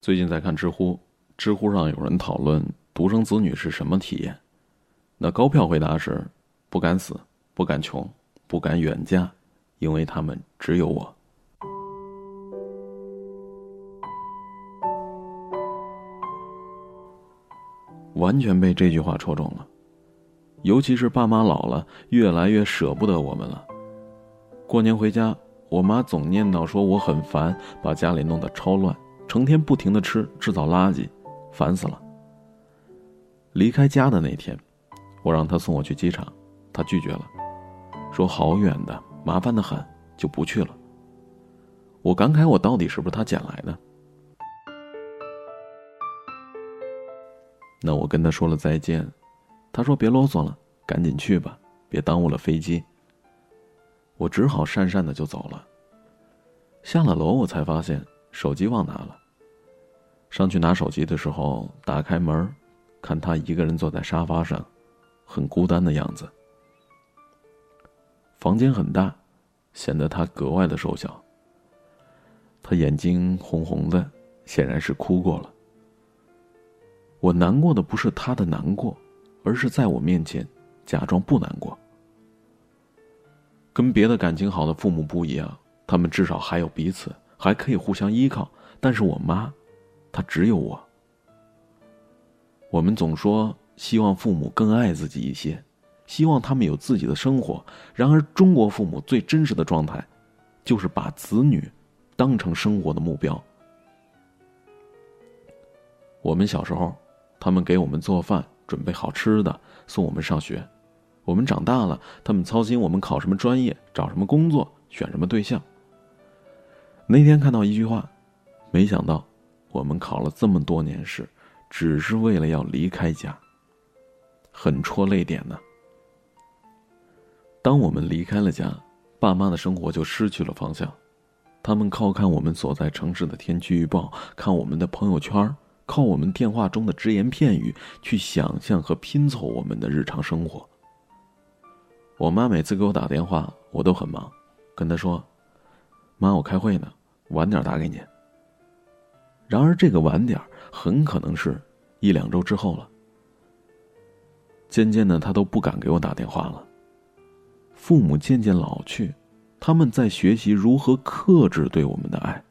最近在看知乎，知乎上有人讨论独生子女是什么体验。那高票回答是：不敢死，不敢穷，不敢远嫁，因为他们只有我。完全被这句话戳中了，尤其是爸妈老了，越来越舍不得我们了。过年回家，我妈总念叨说我很烦，把家里弄得超乱。成天不停的吃，制造垃圾，烦死了。离开家的那天，我让他送我去机场，他拒绝了，说好远的，麻烦的很，就不去了。我感慨，我到底是不是他捡来的？那我跟他说了再见，他说别啰嗦了，赶紧去吧，别耽误了飞机。我只好讪讪的就走了。下了楼，我才发现。手机忘拿了。上去拿手机的时候，打开门，看他一个人坐在沙发上，很孤单的样子。房间很大，显得他格外的瘦小。他眼睛红红的，显然是哭过了。我难过的不是他的难过，而是在我面前假装不难过。跟别的感情好的父母不一样，他们至少还有彼此。还可以互相依靠，但是我妈，她只有我。我们总说希望父母更爱自己一些，希望他们有自己的生活。然而，中国父母最真实的状态，就是把子女当成生活的目标。我们小时候，他们给我们做饭，准备好吃的，送我们上学；我们长大了，他们操心我们考什么专业，找什么工作，选什么对象。那天看到一句话，没想到我们考了这么多年试，只是为了要离开家。很戳泪点呢。当我们离开了家，爸妈的生活就失去了方向，他们靠看我们所在城市的天气预报，看我们的朋友圈，靠我们电话中的只言片语去想象和拼凑我们的日常生活。我妈每次给我打电话，我都很忙，跟她说：“妈，我开会呢。”晚点打给你。然而，这个晚点很可能是一两周之后了。渐渐的，他都不敢给我打电话了。父母渐渐老去，他们在学习如何克制对我们的爱，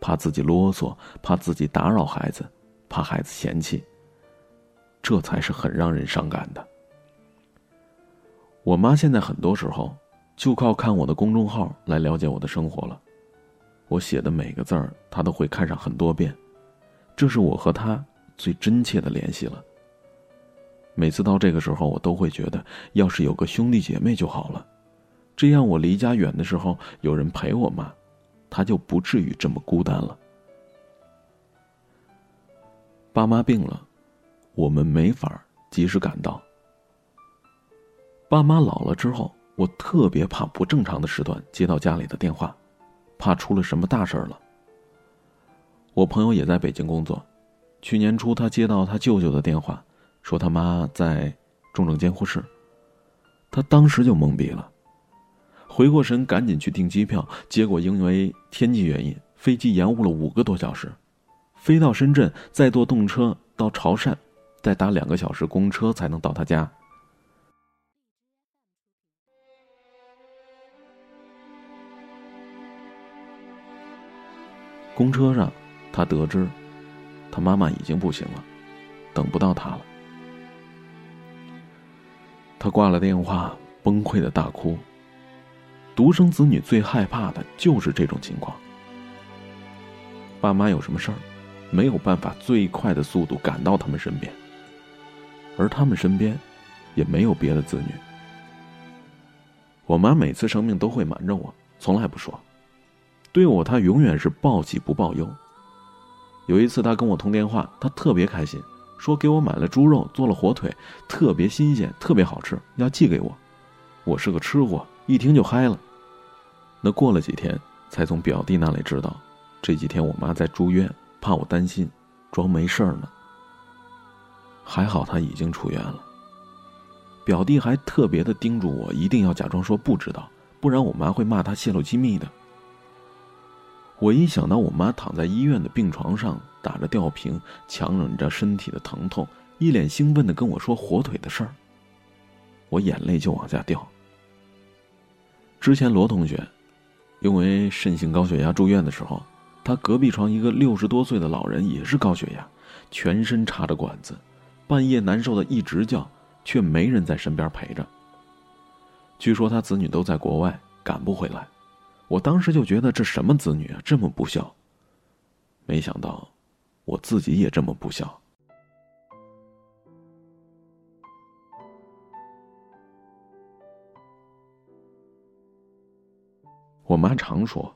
怕自己啰嗦，怕自己打扰孩子，怕孩子嫌弃。这才是很让人伤感的。我妈现在很多时候就靠看我的公众号来了解我的生活了。我写的每个字儿，他都会看上很多遍，这是我和他最真切的联系了。每次到这个时候，我都会觉得，要是有个兄弟姐妹就好了，这样我离家远的时候有人陪我妈，他就不至于这么孤单了。爸妈病了，我们没法及时赶到。爸妈老了之后，我特别怕不正常的时段接到家里的电话。怕出了什么大事儿了。我朋友也在北京工作，去年初他接到他舅舅的电话，说他妈在重症监护室。他当时就懵逼了，回过神赶紧去订机票，结果因为天气原因，飞机延误了五个多小时，飞到深圳，再坐动车到潮汕，再打两个小时公车才能到他家。公车上，他得知，他妈妈已经不行了，等不到他了。他挂了电话，崩溃的大哭。独生子女最害怕的就是这种情况。爸妈有什么事儿，没有办法最快的速度赶到他们身边，而他们身边，也没有别的子女。我妈每次生病都会瞒着我，从来不说。对我，他永远是报喜不报忧。有一次，他跟我通电话，他特别开心，说给我买了猪肉，做了火腿，特别新鲜，特别好吃，要寄给我。我是个吃货，一听就嗨了。那过了几天，才从表弟那里知道，这几天我妈在住院，怕我担心，装没事儿呢。还好他已经出院了。表弟还特别的叮嘱我，一定要假装说不知道，不然我妈会骂他泄露机密的。我一想到我妈躺在医院的病床上，打着吊瓶，强忍着身体的疼痛，一脸兴奋的跟我说火腿的事儿。我眼泪就往下掉。之前罗同学，因为肾性高血压住院的时候，他隔壁床一个六十多岁的老人也是高血压，全身插着管子，半夜难受的一直叫，却没人在身边陪着。据说他子女都在国外，赶不回来。我当时就觉得这什么子女啊，这么不孝。没想到，我自己也这么不孝。我妈常说，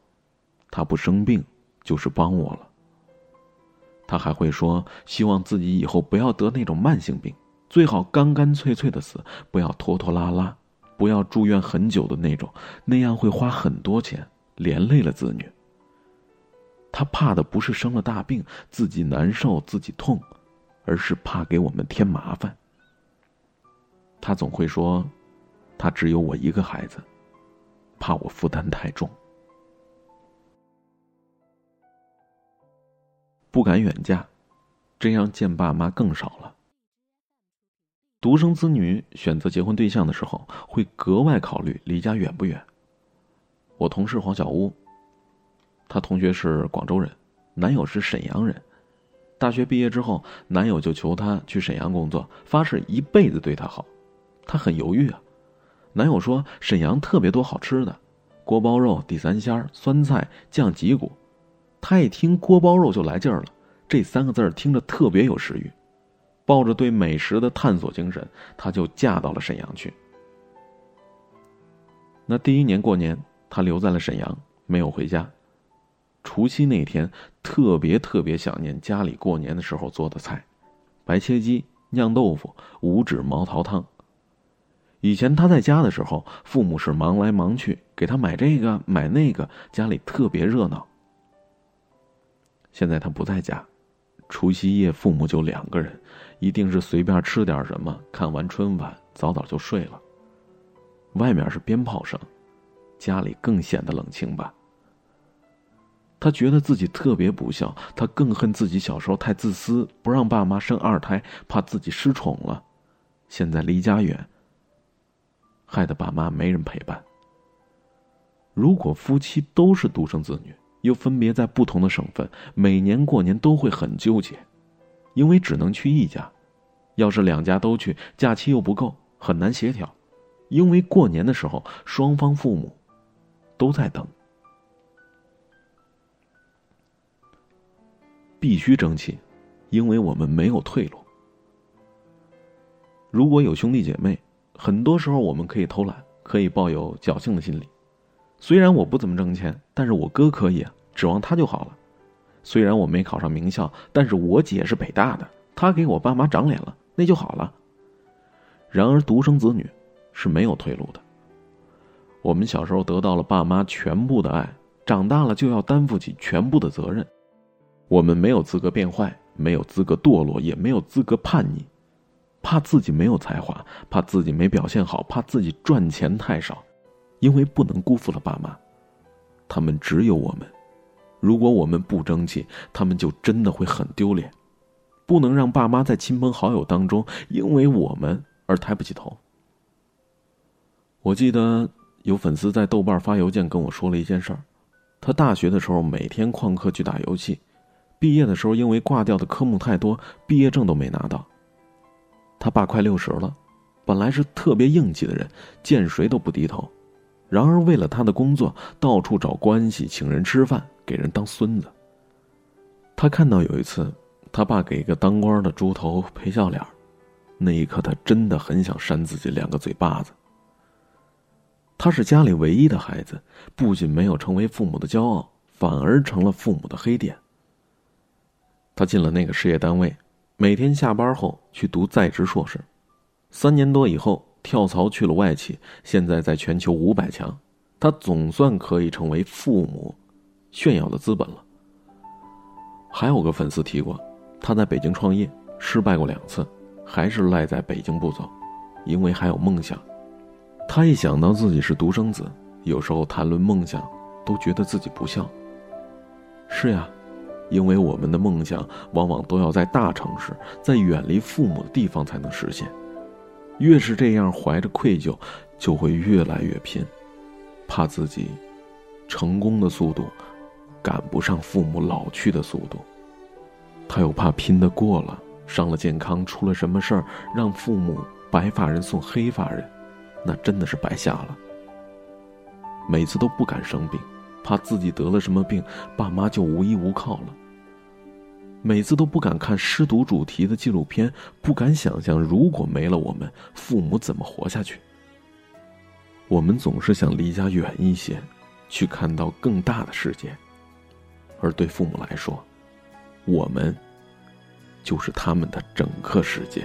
她不生病就是帮我了。她还会说，希望自己以后不要得那种慢性病，最好干干脆脆的死，不要拖拖拉拉，不要住院很久的那种，那样会花很多钱，连累了子女。他怕的不是生了大病自己难受自己痛，而是怕给我们添麻烦。他总会说，他只有我一个孩子。怕我负担太重，不敢远嫁，这样见爸妈更少了。独生子女选择结婚对象的时候，会格外考虑离家远不远。我同事黄小屋，她同学是广州人，男友是沈阳人。大学毕业之后，男友就求她去沈阳工作，发誓一辈子对她好。她很犹豫啊。男友说：“沈阳特别多好吃的，锅包肉、地三鲜、酸菜、酱脊骨。”她一听锅包肉就来劲儿了，这三个字儿听着特别有食欲。抱着对美食的探索精神，她就嫁到了沈阳去。那第一年过年，她留在了沈阳，没有回家。除夕那天，特别特别想念家里过年的时候做的菜：白切鸡、酿豆腐、五指毛桃汤。以前他在家的时候，父母是忙来忙去，给他买这个买那个，家里特别热闹。现在他不在家，除夕夜父母就两个人，一定是随便吃点什么，看完春晚早早就睡了。外面是鞭炮声，家里更显得冷清吧。他觉得自己特别不孝，他更恨自己小时候太自私，不让爸妈生二胎，怕自己失宠了。现在离家远。害得爸妈没人陪伴。如果夫妻都是独生子女，又分别在不同的省份，每年过年都会很纠结，因为只能去一家。要是两家都去，假期又不够，很难协调。因为过年的时候，双方父母都在等，必须争气，因为我们没有退路。如果有兄弟姐妹。很多时候我们可以偷懒，可以抱有侥幸的心理。虽然我不怎么挣钱，但是我哥可以，指望他就好了。虽然我没考上名校，但是我姐是北大的，她给我爸妈长脸了，那就好了。然而独生子女是没有退路的。我们小时候得到了爸妈全部的爱，长大了就要担负起全部的责任。我们没有资格变坏，没有资格堕落，也没有资格叛逆。怕自己没有才华，怕自己没表现好，怕自己赚钱太少，因为不能辜负了爸妈。他们只有我们，如果我们不争气，他们就真的会很丢脸。不能让爸妈在亲朋好友当中因为我们而抬不起头。我记得有粉丝在豆瓣发邮件跟我说了一件事儿：他大学的时候每天旷课去打游戏，毕业的时候因为挂掉的科目太多，毕业证都没拿到。他爸快六十了，本来是特别硬气的人，见谁都不低头。然而为了他的工作，到处找关系，请人吃饭，给人当孙子。他看到有一次，他爸给一个当官的猪头赔笑脸，那一刻他真的很想扇自己两个嘴巴子。他是家里唯一的孩子，不仅没有成为父母的骄傲，反而成了父母的黑点。他进了那个事业单位。每天下班后去读在职硕士，三年多以后跳槽去了外企，现在在全球五百强，他总算可以成为父母炫耀的资本了。还有个粉丝提过，他在北京创业失败过两次，还是赖在北京不走，因为还有梦想。他一想到自己是独生子，有时候谈论梦想，都觉得自己不孝。是呀，因为我们的梦想往往都要在大城市，在远离父母的地方才能实现。越是这样，怀着愧疚，就会越来越拼，怕自己成功的速度赶不上父母老去的速度。他又怕拼得过了，伤了健康，出了什么事儿，让父母白发人送黑发人，那真的是白瞎了。每次都不敢生病，怕自己得了什么病，爸妈就无依无靠了。每次都不敢看失独主题的纪录片，不敢想象如果没了我们，父母怎么活下去。我们总是想离家远一些，去看到更大的世界，而对父母来说，我们就是他们的整个世界。